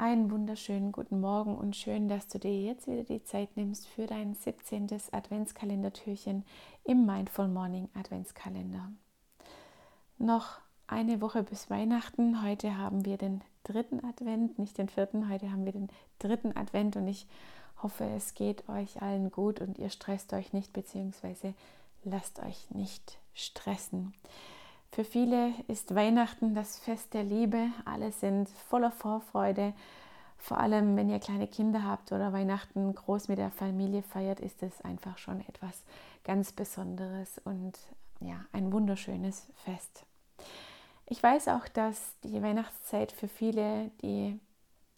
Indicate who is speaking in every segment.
Speaker 1: Einen wunderschönen guten Morgen und schön, dass du dir jetzt wieder die Zeit nimmst für dein 17. Adventskalendertürchen im Mindful Morning Adventskalender. Noch eine Woche bis Weihnachten. Heute haben wir den dritten Advent, nicht den vierten, heute haben wir den dritten Advent und ich hoffe, es geht euch allen gut und ihr stresst euch nicht bzw. lasst euch nicht stressen. Für viele ist Weihnachten das Fest der Liebe. Alle sind voller Vorfreude. Vor allem, wenn ihr kleine Kinder habt oder Weihnachten groß mit der Familie feiert, ist es einfach schon etwas ganz Besonderes und ja, ein wunderschönes Fest. Ich weiß auch, dass die Weihnachtszeit für viele die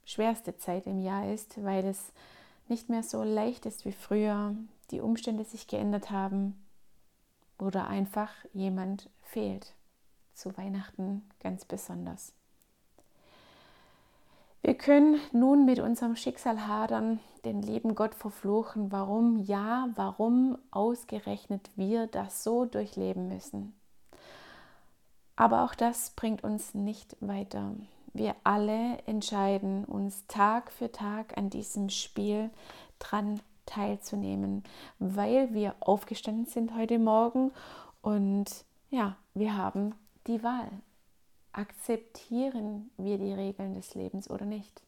Speaker 1: schwerste Zeit im Jahr ist, weil es nicht mehr so leicht ist wie früher, die Umstände sich geändert haben oder einfach jemand fehlt zu Weihnachten ganz besonders. Wir können nun mit unserem Schicksal hadern, den lieben Gott verfluchen, warum ja, warum ausgerechnet wir das so durchleben müssen. Aber auch das bringt uns nicht weiter. Wir alle entscheiden uns Tag für Tag an diesem Spiel dran teilzunehmen, weil wir aufgestanden sind heute Morgen und ja, wir haben die Wahl. Akzeptieren wir die Regeln des Lebens oder nicht?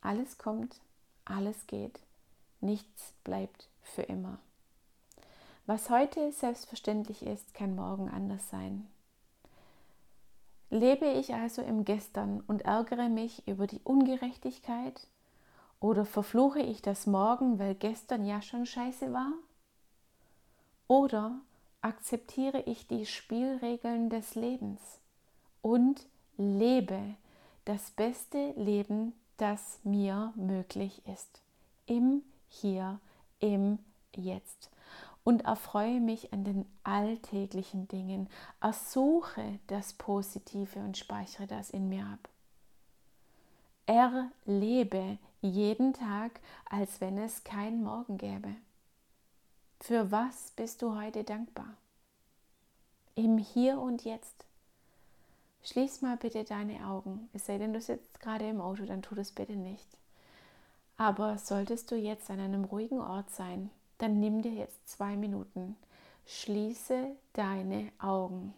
Speaker 1: Alles kommt, alles geht, nichts bleibt für immer. Was heute selbstverständlich ist, kann morgen anders sein. Lebe ich also im Gestern und ärgere mich über die Ungerechtigkeit oder verfluche ich das Morgen, weil gestern ja schon scheiße war? Oder akzeptiere ich die Spielregeln des Lebens und lebe das beste Leben, das mir möglich ist. Im Hier, im Jetzt. Und erfreue mich an den alltäglichen Dingen. Ersuche das Positive und speichere das in mir ab. Erlebe jeden Tag, als wenn es kein Morgen gäbe. Für was bist du heute dankbar? Im Hier und Jetzt. Schließ mal bitte deine Augen. Es sei denn, du sitzt gerade im Auto, dann tu das bitte nicht. Aber solltest du jetzt an einem ruhigen Ort sein, dann nimm dir jetzt zwei Minuten. Schließe deine Augen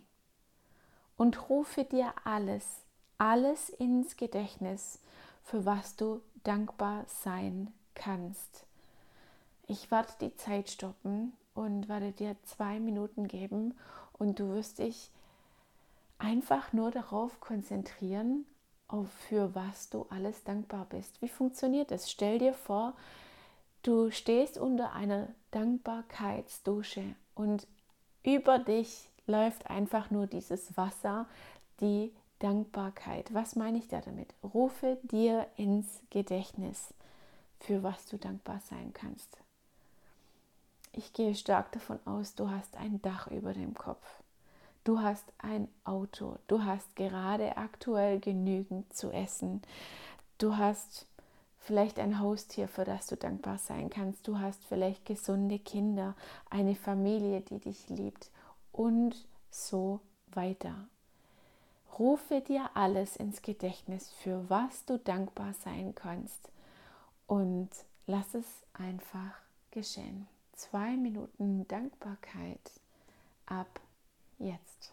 Speaker 1: und rufe dir alles, alles ins Gedächtnis, für was du dankbar sein kannst. Ich werde die Zeit stoppen und werde dir zwei Minuten geben und du wirst dich einfach nur darauf konzentrieren, auf für was du alles dankbar bist. Wie funktioniert das? Stell dir vor, du stehst unter einer Dankbarkeitsdusche und über dich läuft einfach nur dieses Wasser, die Dankbarkeit. Was meine ich da damit? Rufe dir ins Gedächtnis, für was du dankbar sein kannst. Ich gehe stark davon aus, du hast ein Dach über dem Kopf. Du hast ein Auto. Du hast gerade aktuell genügend zu essen. Du hast vielleicht ein Haustier, für das du dankbar sein kannst. Du hast vielleicht gesunde Kinder, eine Familie, die dich liebt und so weiter. Rufe dir alles ins Gedächtnis, für was du dankbar sein kannst und lass es einfach geschehen zwei Minuten Dankbarkeit ab jetzt.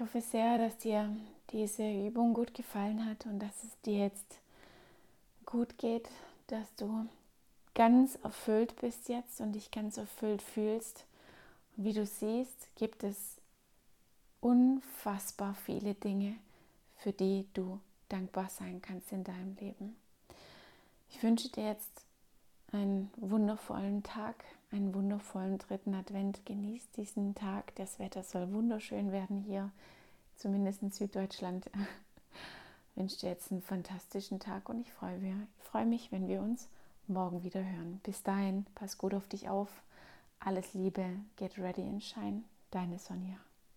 Speaker 1: Hoffe sehr, dass dir diese Übung gut gefallen hat und dass es dir jetzt gut geht, dass du ganz erfüllt bist jetzt und dich ganz erfüllt fühlst. Und wie du siehst, gibt es unfassbar viele Dinge, für die du dankbar sein kannst in deinem Leben. Ich wünsche dir jetzt einen wundervollen Tag, einen wundervollen dritten Advent. Genieß diesen Tag. Das Wetter soll wunderschön werden hier, zumindest in Süddeutschland. Ich wünsche dir jetzt einen fantastischen Tag und ich freue mich, ich freue mich, wenn wir uns morgen wieder hören. Bis dahin, pass gut auf dich auf. Alles Liebe, get ready and shine. Deine Sonja.